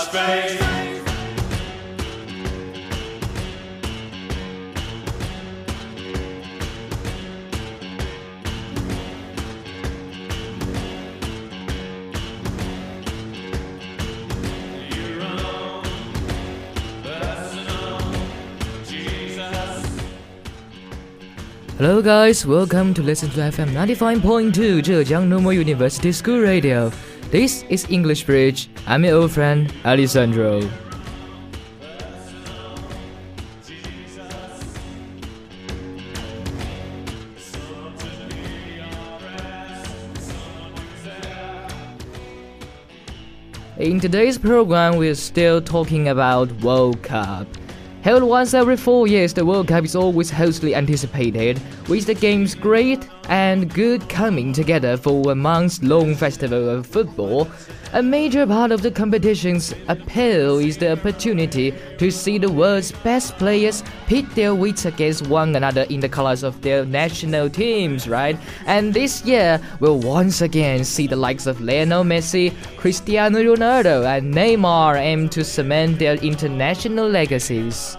Jesus. Hello guys, welcome to listen to FM 95.2 Zhejiang Normal University School Radio. This is English Bridge. I'm your old friend Alessandro. In today's program, we're still talking about World Cup. Held once every four years, the World Cup is always hotly anticipated, with the games great and good coming together for a months-long festival of football. A major part of the competition's appeal is the opportunity to see the world's best players pit their wits against one another in the colors of their national teams, right? And this year, we'll once again see the likes of Lionel Messi, Cristiano Ronaldo, and Neymar aim to cement their international legacies.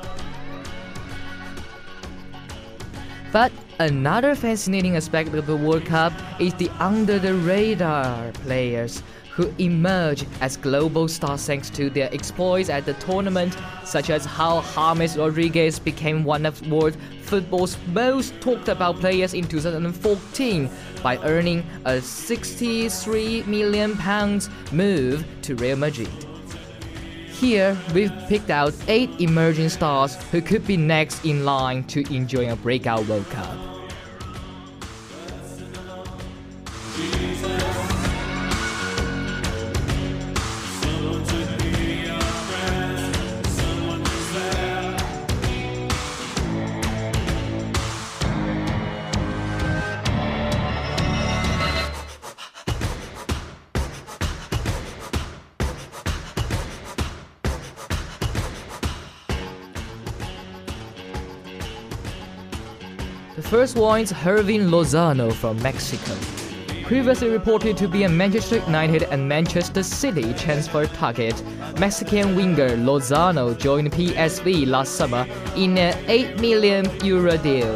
But another fascinating aspect of the World Cup is the under the radar players who emerge as global stars thanks to their exploits at the tournament, such as how James Rodriguez became one of world football's most talked about players in 2014 by earning a 63 million pounds move to Real Madrid. Here, we've picked out 8 emerging stars who could be next in line to enjoy a breakout World Cup. First Hirving Lozano from Mexico. Previously reported to be a Manchester United and Manchester City transfer target, Mexican winger Lozano joined PSV last summer in an 8 million euro deal.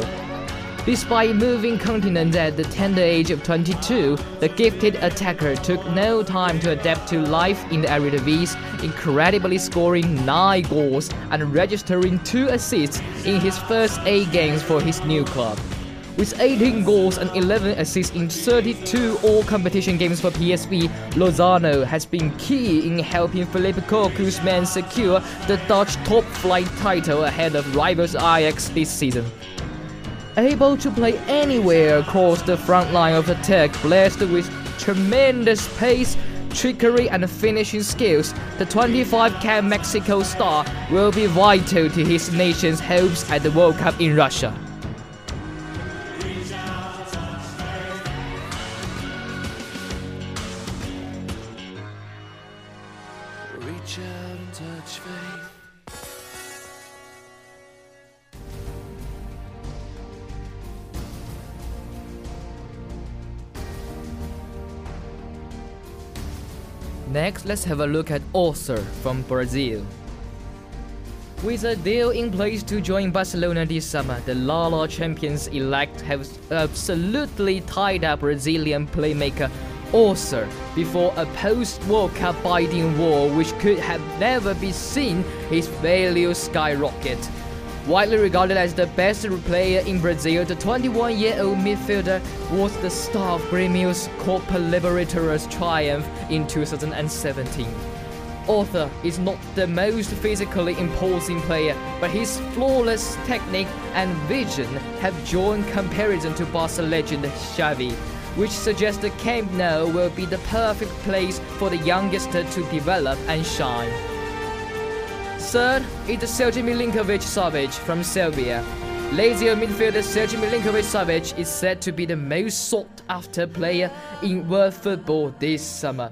Despite moving continents at the tender age of 22, the gifted attacker took no time to adapt to life in the Eredivisie, incredibly scoring 9 goals and registering 2 assists in his first 8 games for his new club. With 18 goals and 11 assists in 32 all-competition games for PSV, Lozano has been key in helping Philippe Cocu's men secure the Dutch top-flight title ahead of rivals Ajax this season. Able to play anywhere across the front line of attack, blessed with tremendous pace, trickery, and finishing skills, the 25-cap Mexico star will be vital to his nation's hopes at the World Cup in Russia. Touch faith. Next, let's have a look at Arthur from Brazil. With a deal in place to join Barcelona this summer, the La champions elect have absolutely tied up Brazilian playmaker Arthur before a post-war bidding war which could have never been seen, his value skyrocket. Widely regarded as the best player in Brazil, the 21-year-old midfielder was the star of Grêmio's Copa Libertadores triumph in 2017. Arthur is not the most physically imposing player, but his flawless technique and vision have drawn comparison to Barca legend Xavi, which suggests the Camp Nou will be the perfect place for the youngster to develop and shine. Third is Sergej Milinkovic-Savic from Serbia. Lazio midfielder Sergej Milinkovic-Savic is said to be the most sought-after player in world football this summer.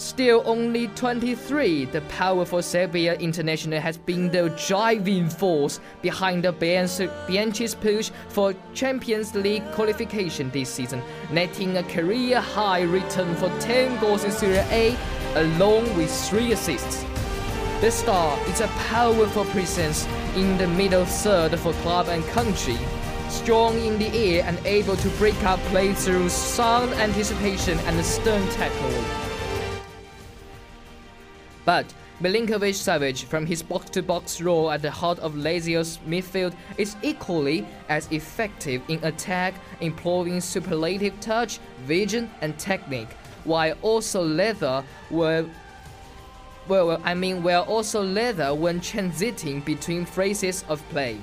Still only 23, the powerful Serbia international has been the driving force behind the Bianchi's push for Champions League qualification this season, netting a career high return for 10 goals in Serie A, along with 3 assists. The star is a powerful presence in the middle third for club and country, strong in the air and able to break up play through sound anticipation and stern tackle. But Milinkovic Savic, from his box to box role at the heart of Lazio's midfield, is equally as effective in attack, employing superlative touch, vision, and technique, while also leather were well, I mean, we're also leather when transiting between phases of play.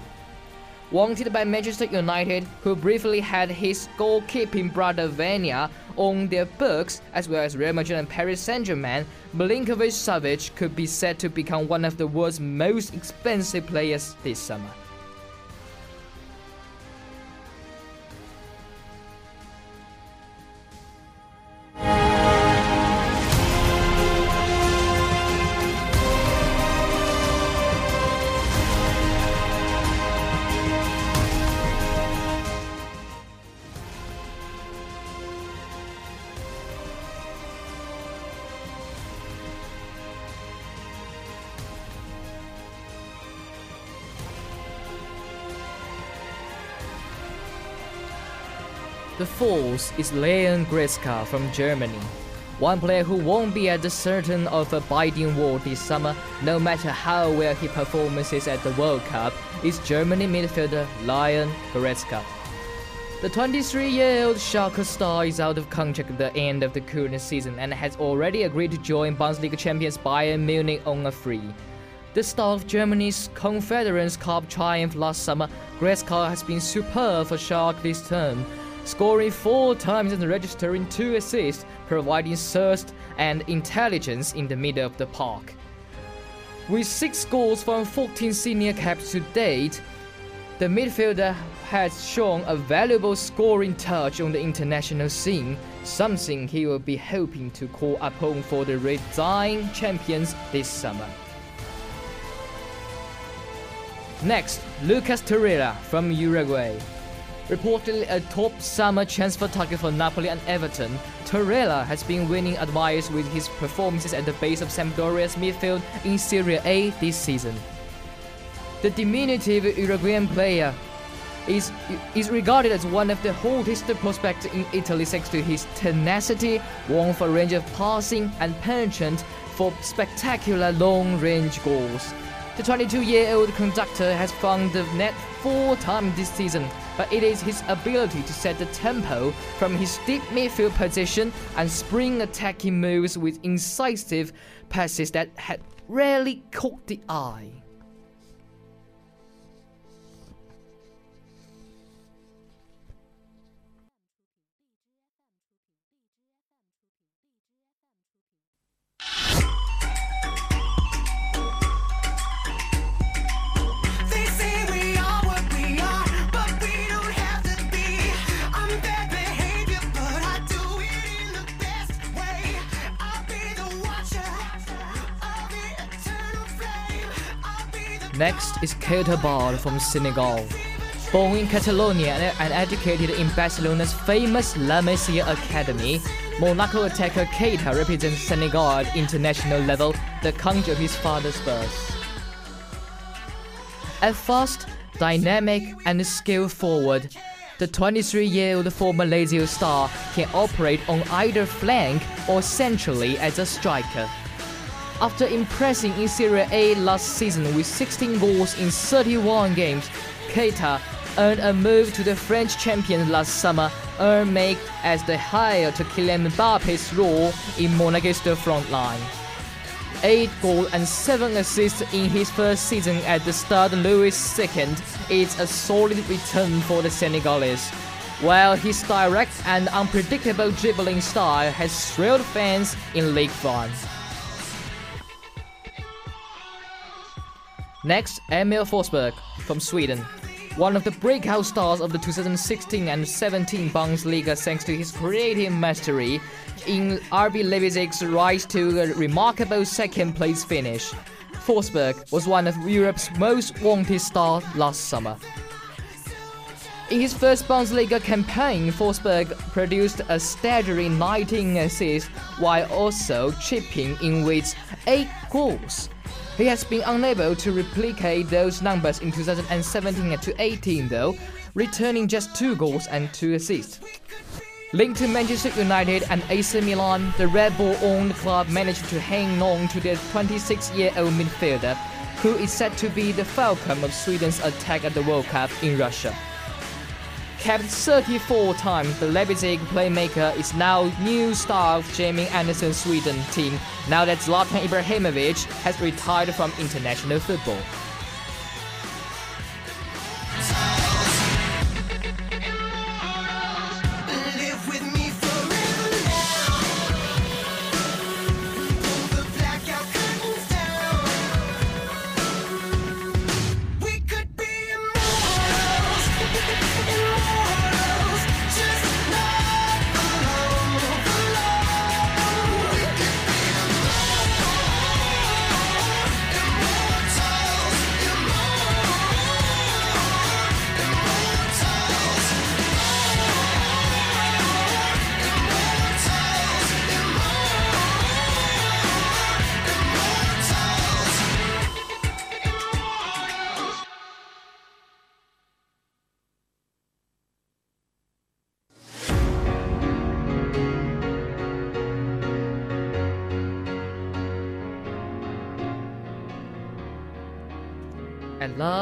Wanted by Manchester United, who briefly had his goalkeeping brother Vanja on their books, as well as Real Madrid and Paris Saint-Germain, Milinkovic Savic could be said to become one of the world's most expensive players this summer. The fourth is Leon Goretzka from Germany. One player who won't be at the certain of a biting war this summer, no matter how well he performs at the World Cup, is Germany midfielder Leon Goretzka. The 23-year-old Schalke star is out of contract at the end of the current season and has already agreed to join Bundesliga champions Bayern Munich on a free. The star of Germany's Confederations Cup triumph last summer, Goretzka has been superb for Schalke this term, scoring four times and registering two assists, providing thirst and intelligence in the middle of the park. With six goals from 14 senior caps to date, the midfielder has shown a valuable scoring touch on the international scene, something he will be hoping to call upon for the reigning champions this summer. Next, Lucas Torreira from Uruguay. Reportedly a top summer transfer target for Napoli and Everton, Torreira has been winning admirers with his performances at the base of Sampdoria's midfield in Serie A this season. The diminutive Uruguayan player is, is regarded as one of the hottest prospects in Italy thanks to his tenacity, for range of passing, and penchant for spectacular long-range goals. The 22-year-old conductor has found the net four times this season, but it is his ability to set the tempo from his deep midfield position and spring attacking moves with incisive passes that had rarely caught the eye. Next is Keita Baldé from Senegal. Born in Catalonia and educated in Barcelona's famous La Masia Academy, Monaco attacker Keita represents Senegal at international level, the country of his father's birth. At fast, dynamic, and skill forward, the 23-year-old former Lazio star can operate on either flank or centrally as a striker. After impressing in Serie A last season with 16 goals in 31 games, Keita earned a move to the French champions last summer, earned make as the heir to Kylian Mbappe's role in Monaco's front line. 8 goals and 7 assists in his first season at the Stade Louis II is a solid return for the Senegalese. While his direct and unpredictable dribbling style has thrilled fans in League One. Next, Emil Forsberg from Sweden. one of the breakout stars of the 2016 and 17 Bundesliga thanks to his creative mastery in RB Leipzig's rise to a remarkable second place finish. Forsberg was one of Europe's most wanted stars last summer. In his first Bundesliga campaign, Forsberg produced a staggering 19 assists while also chipping in with 8 goals. He has been unable to replicate those numbers in 2017 to 18 though, returning just 2 goals and 2 assists. Linked to Manchester United and AC Milan, the Red Bull-owned club managed to hang on to their 26-year-old midfielder, who is said to be the fulcrum of Sweden's attack at the World Cup in Russia. Capped 34 times, the Leipzig playmaker is now new star of Janne Andersson Sweden team now that Zlatan Ibrahimovic has retired from international football.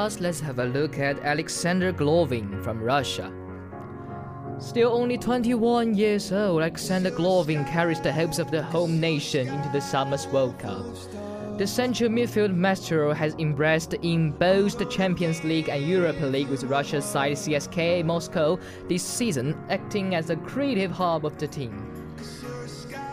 Let's have a look at Alexander Golovin from Russia. Still only 21 years old, Alexander Golovin carries the hopes of the home nation into the summer's World Cup. The central midfield maestro has embraced in both the Champions League and Europa League with Russia's side CSKA Moscow this season, acting as the creative hub of the team.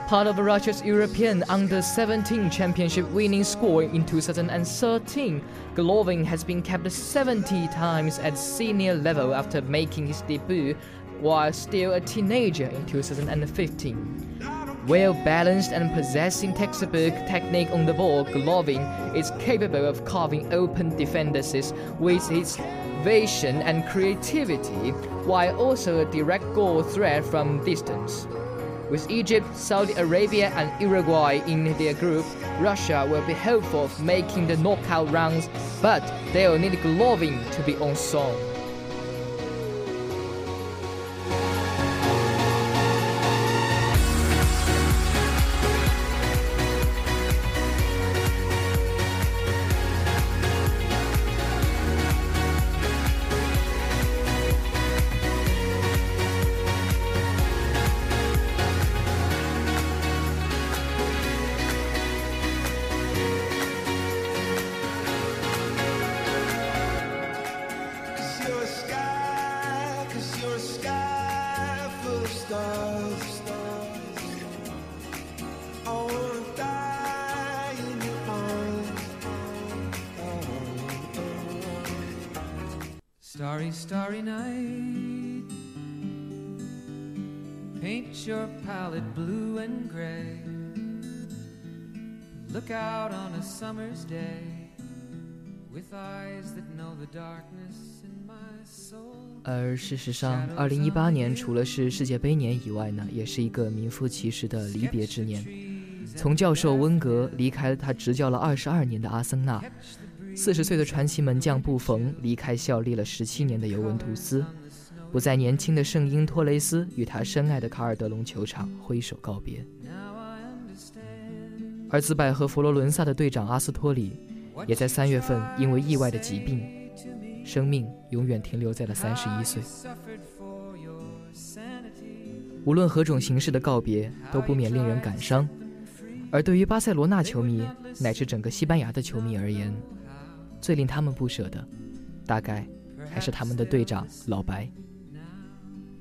Part of Russia's European Under-17 Championship winning score in 2013, Golovin has been capped 70 times at senior level after making his debut while still a teenager in 2015. Well balanced and possessing textbook technique on the ball, Golovin is capable of carving open defenders with his vision and creativity, while also a direct goal threat from distance. With Egypt, Saudi Arabia, and Uruguay in their group, Russia will be hopeful of making the knockout rounds, but they will need Golovin to be on song. Starry, starry night. Paint your palette blue and gray. Look out on a summer's day with eyes that know the darkness in my soul. 而事实上，二零一八年除了是世界杯年以外呢，也是一个名副其实的离别之年。从教授温格离开了他执教了二十二年的阿森纳，四十岁的传奇门将布冯离开效力了十七年的尤文图斯，不再年轻的圣婴托雷斯与他深爱的卡尔德隆球场挥手告别。而自拜和佛罗伦萨的队长阿斯托里，也在三月份因为意外的疾病，生命永远停留在了三十一岁。无论何种形式的告别，都不免令人感伤。而对于巴塞罗那球迷乃至整个西班牙的球迷而言，最令他们不舍的，大概还是他们的队长老白。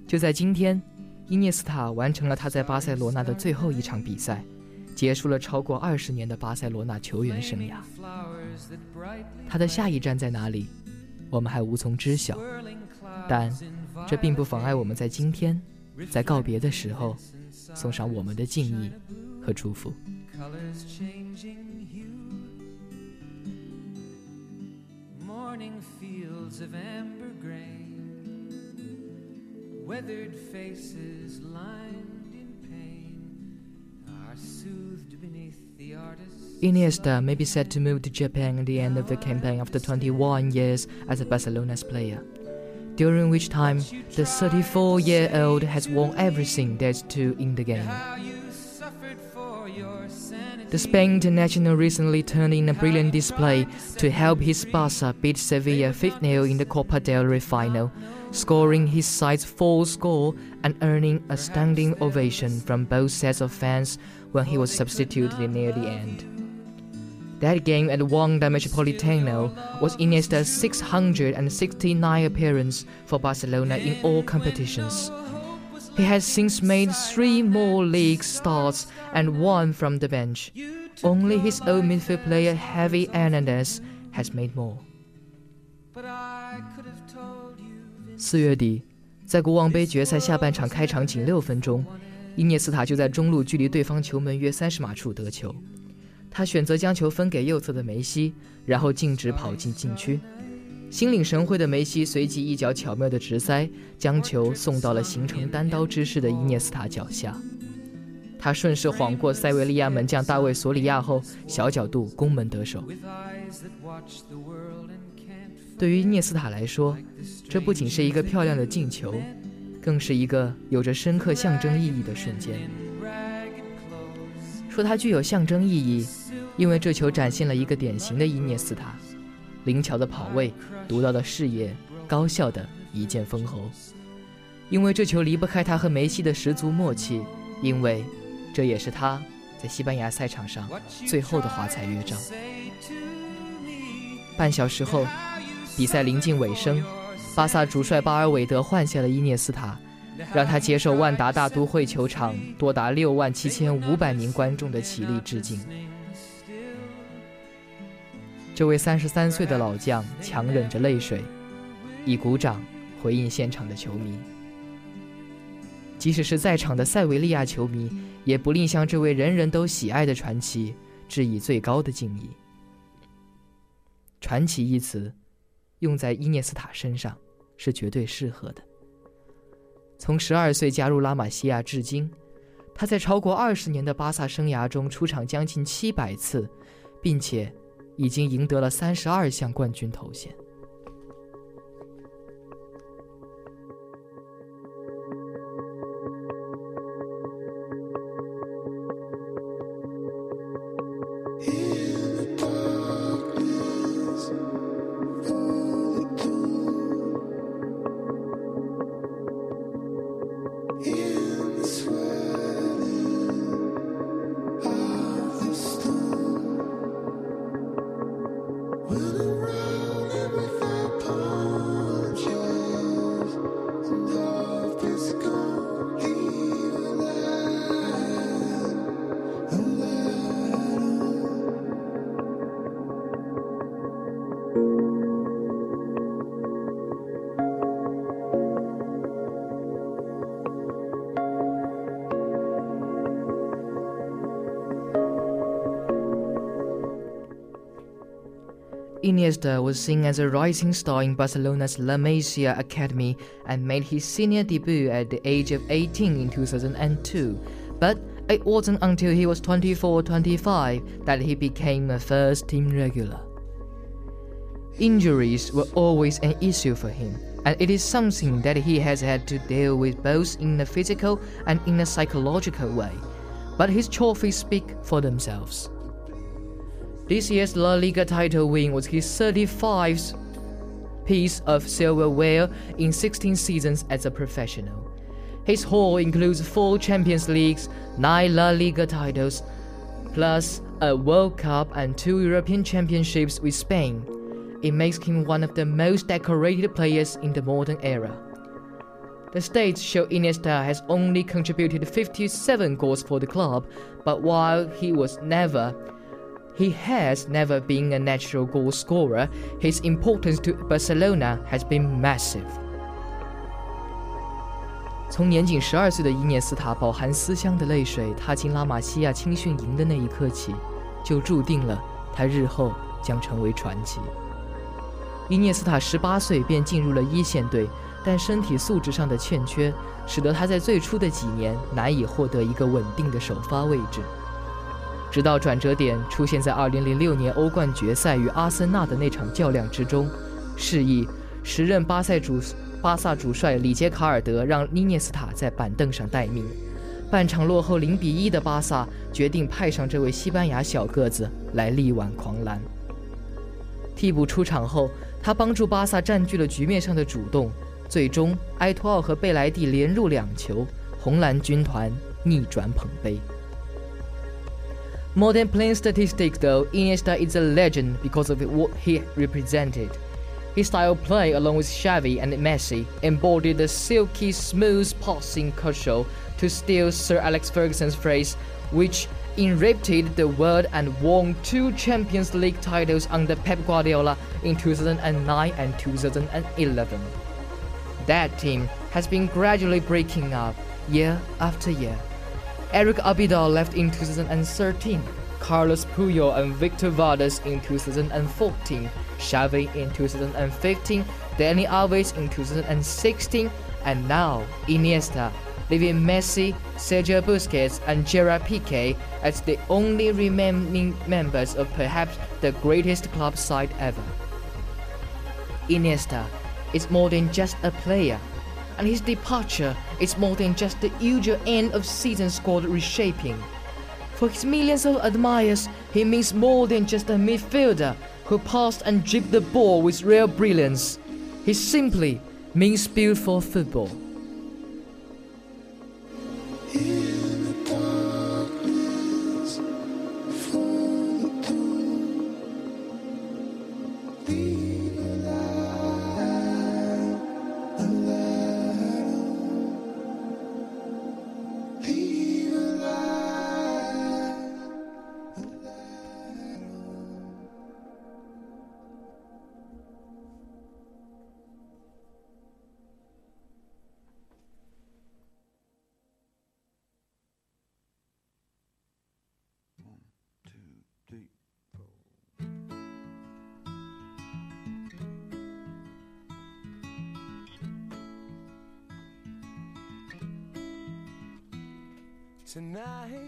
就在今天，伊涅斯塔完成了他在巴塞罗那的最后一场比赛，结束了超过二十年的巴塞罗那球员生涯。他的下一站在哪里？我们还无从知晓。但这并不妨碍我们在今天，在告别的时候，送上我们的敬意和祝福。Morning fields of amber grain, weathered faces lined in pain are soothed beneath the artist's. Iniesta may be said to move to Japan at the end of the campaign after 21 years as a Barcelona's player, during which time the 34-year-old has won everything there's to in the game. The Spain international recently turned in a brilliant display to help his Barca beat Sevilla 5-0 in the Copa del Rey final, scoring his side's fourth goal and earning a standing ovation from both sets of fans when he was substituted near the end. That game at Wanda Metropolitano was Iniesta's 669 appearance for Barcelona in all competitions. He has since made three more league starts and one from the bench. Only his own midfield player Xavi Hernandez has made more. 四月底，在国王杯决赛下半场开场仅六分钟，伊涅斯塔就在中路距离对方球门约三十码处得球。他选择将球分给右侧的梅西，然后径直跑进禁区。心领神会的梅西随即一脚巧妙的直塞，将球送到了形成单刀之势的伊涅斯塔脚下。他顺势晃过塞维利亚门将大卫索里亚后，小角度攻门得手。对于伊涅斯塔来说，这不仅是一个漂亮的进球，更是一个有着深刻象征意义的瞬间。说它具有象征意义，因为这球展现了一个典型的伊涅斯塔：灵巧的跑位、独到的视野、高效的一剑封喉。因为这球离不开他和梅西的十足默契，因为这也是他在西班牙赛场上最后的华彩乐章。半小时后，比赛临近尾声，巴萨主帅巴尔韦德换下了伊涅斯塔，让他接受万达大都会球场多达六万七千五百名观众的起立致敬。这位三十三岁的老将强忍着泪水，以鼓掌回应现场的球迷。即使是在场的塞维利亚球迷，也不吝向这位人人都喜爱的传奇致以最高的敬意。传奇一词，用在伊涅斯塔身上是绝对适合的。从十二岁加入拉玛西亚至今，他在超过二十年的巴萨生涯中出场将近七百次，并且已经赢得了三十二项冠军头衔。Iniesta was seen as a rising star in Barcelona's La Masia academy and made his senior debut at the age of 18 in 2002. But it wasn't until he was 24 25 that he became a first team regular. Injuries were always an issue for him, and it is something that he has had to deal with both in a physical and in a psychological way. But his trophies speak for themselves. This year's La Liga title win was his 35th piece of silverware in 16 seasons as a professional. His haul includes four Champions Leagues, nine La Liga titles, plus a World Cup and two European Championships with Spain. It makes him one of the most decorated players in the modern era. The stats show Iniesta has only contributed 57 goals for the club, but while he was never He has never been a natural goal scorer. His importance to Barcelona has been massive. 从年仅十二岁的伊涅斯塔饱含思乡的泪水踏进拉玛西亚青训营的那一刻起，就注定了他日后将成为传奇。伊涅斯塔十八岁便进入了一线队，但身体素质上的欠缺，使得他在最初的几年难以获得一个稳定的首发位置。直到转折点出现在2006年欧冠决赛与阿森纳的那场较量之中，示意时任巴塞主巴萨主帅里杰卡尔德让尼涅斯塔在板凳上待命。半场落后0比1的巴萨决定派上这位西班牙小个子来力挽狂澜。替补出场后，他帮助巴萨占据了局面上的主动，最终埃托奥和贝莱蒂连入两球，红蓝军团逆转捧杯。More than plain statistics, though, Iniesta is a legend because of what he represented. His style of play, along with Xavi and Messi, embodied the silky, smooth passing culture, to steal Sir Alex Ferguson's phrase, which enraptured the world and won two Champions League titles under Pep Guardiola in 2009 and 2011. That team has been gradually breaking up year after year. Eric Abidal left in 2013, Carlos Puyol and Victor Valdes in 2014, Xavi in 2015, Dani Alves in 2016, and now Iniesta, leaving Messi, Sergio Busquets, and Gerard Piqué as the only remaining members of perhaps the greatest club side ever. Iniesta is more than just a player, and his departure is more than just the usual end of season squad reshaping. For his millions of admirers, he means more than just a midfielder who passed and dribbled the ball with real brilliance. He simply means beautiful football.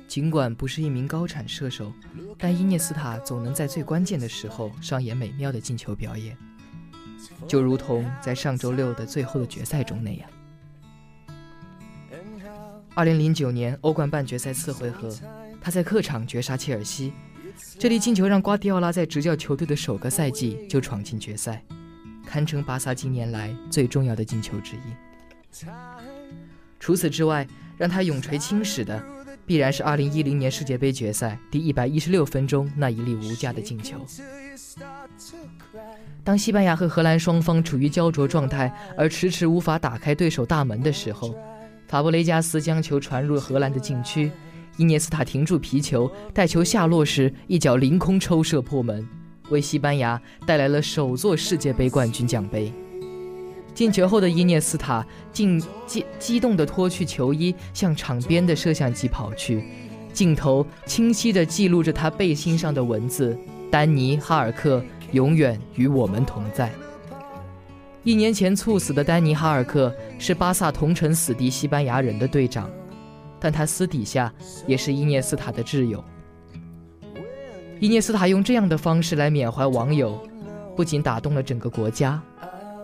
尽管不是一名高产射手，但伊涅斯塔总能在最关键的时候上演美妙的进球表演，就如同在上周六的最后的决赛中那样。二零零九年欧冠半决赛次回合，他在客场绝杀切尔西，这粒进球让瓜迪奥拉在执教球队的首个赛季就闯进决赛，堪称巴萨近年来最重要的进球之一。除此之外，让他永垂青史的，必然是2010年世界杯决赛第116分钟那一粒无价的进球。当西班牙和荷兰双方处于焦灼状态，而迟迟无法打开对手大门的时候，法布雷加斯将球传入荷兰的禁区，伊涅斯塔停住皮球，待球下落时一脚凌空抽射破门，为西班牙带来了首座世界杯冠军奖杯。进球后的伊涅斯塔竟激激动地脱去球衣，向场边的摄像机跑去，镜头清晰地记录着他背心上的文字：“丹尼·哈尔克永远与我们同在。”一年前猝死的丹尼·哈尔克是巴萨同城死敌西班牙人的队长，但他私底下也是伊涅斯塔的挚友。伊涅斯塔用这样的方式来缅怀网友，不仅打动了整个国家。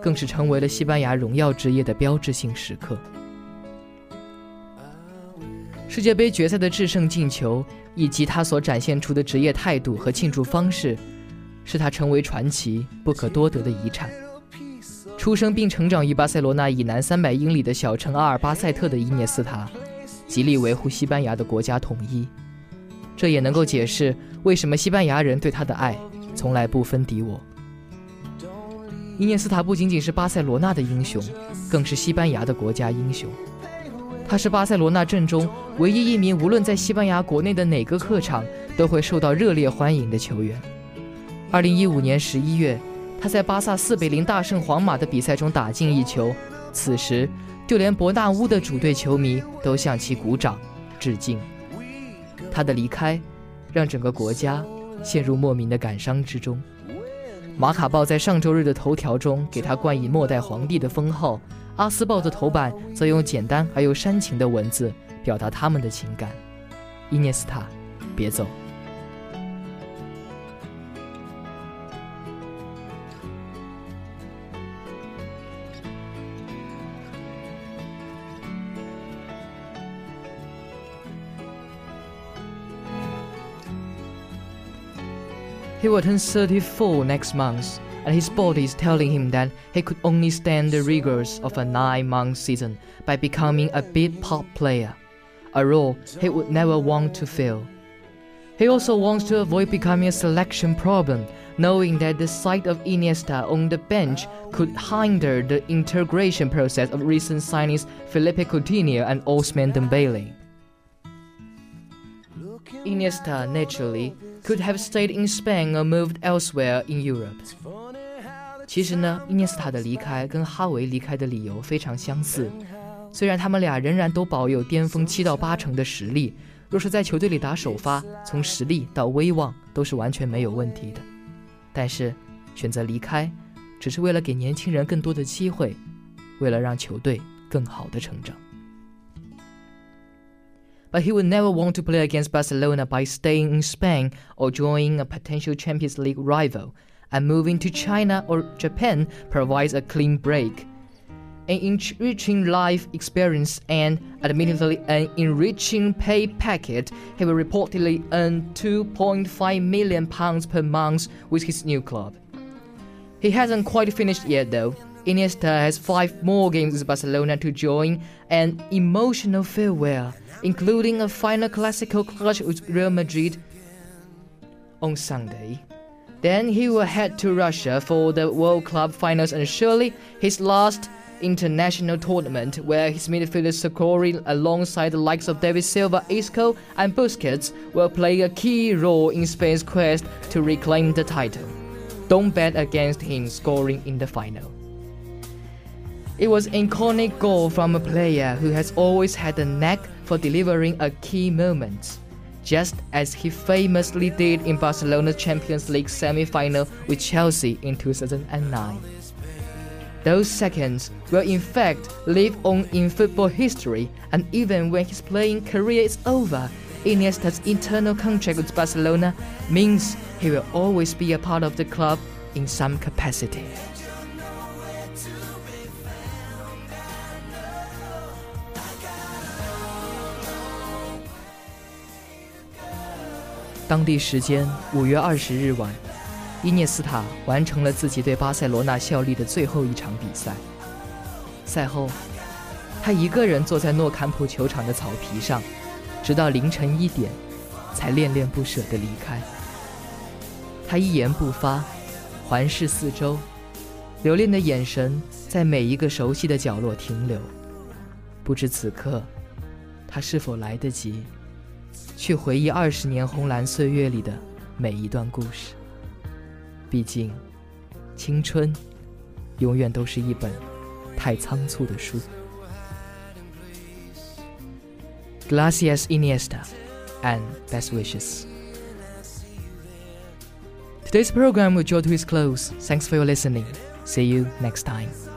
更是成为了西班牙荣耀之夜的标志性时刻。世界杯决赛的制胜进球，以及他所展现出的职业态度和庆祝方式，是他成为传奇不可多得的遗产。出生并成长于巴塞罗那以南三百英里的小城阿尔巴塞特的伊涅斯塔，极力维护西班牙的国家统一。这也能够解释为什么西班牙人对他的爱从来不分敌我。伊涅斯塔不仅仅是巴塞罗那的英雄，更是西班牙的国家英雄。他是巴塞罗那阵中唯一一名无论在西班牙国内的哪个客场都会受到热烈欢迎的球员。二零一五年十一月，他在巴萨四比零大胜皇马的比赛中打进一球，此时就连伯纳乌的主队球迷都向其鼓掌致敬。他的离开，让整个国家陷入莫名的感伤之中。马卡报在上周日的头条中给他冠以末代皇帝的封号，阿斯报的头版则用简单而又煽情的文字表达他们的情感。伊涅斯塔，别走。He will turn 34 next month, and his body is telling him that he could only stand the rigors of a nine month season by becoming a big pop player, a role he would never want to fill. He also wants to avoid becoming a selection problem, knowing that the sight of Iniesta on the bench could hinder the integration process of recent signings Felipe Coutinho and Ousmane Dembele. Iniesta naturally could have stayed in Spain or moved elsewhere in Europe. 其实呢，伊涅斯塔的离开跟哈维离开的理由非常相似。虽然他们俩仍然都保有巅峰七到八成的实力，若是在球队里打首发，从实力到威望都是完全没有问题的。但是选择离开，只是为了给年轻人更多的机会，为了让球队更好的成长。But he would never want to play against Barcelona by staying in Spain or joining a potential Champions League rival, and moving to China or Japan provides a clean break. An enriching life experience and, admittedly, an enriching pay packet, he will reportedly earn 2.5 million pounds per month with his new club. He hasn't quite finished yet, though. Iniesta has five more games with Barcelona to join an emotional farewell, including a final classical clash with Real Madrid on Sunday. Then he will head to Russia for the World Cup Finals and surely his last international tournament where his midfielders scoring alongside the likes of David Silva, Isco and Busquets will play a key role in Spain's quest to reclaim the title. Don't bet against him scoring in the final. It was an iconic goal from a player who has always had a knack for delivering a key moment, just as he famously did in Barcelona's Champions League semi-final with Chelsea in 2009. Those seconds will in fact live on in football history, and even when his playing career is over, Iniesta's internal contract with Barcelona means he will always be a part of the club in some capacity. 当地时间五月二十日晚，伊涅斯塔完成了自己对巴塞罗那效力的最后一场比赛。赛后，他一个人坐在诺坎普球场的草皮上，直到凌晨一点，才恋恋不舍地离开。他一言不发，环视四周，留恋的眼神在每一个熟悉的角落停留。不知此刻，他是否来得及去回忆二十年红蓝岁月里的每一段故事？毕竟，青春永远都是一本太仓促的书。Gracias Iniesta and best wishes. Today's program will draw to its close. Thanks for your listening. See you next time.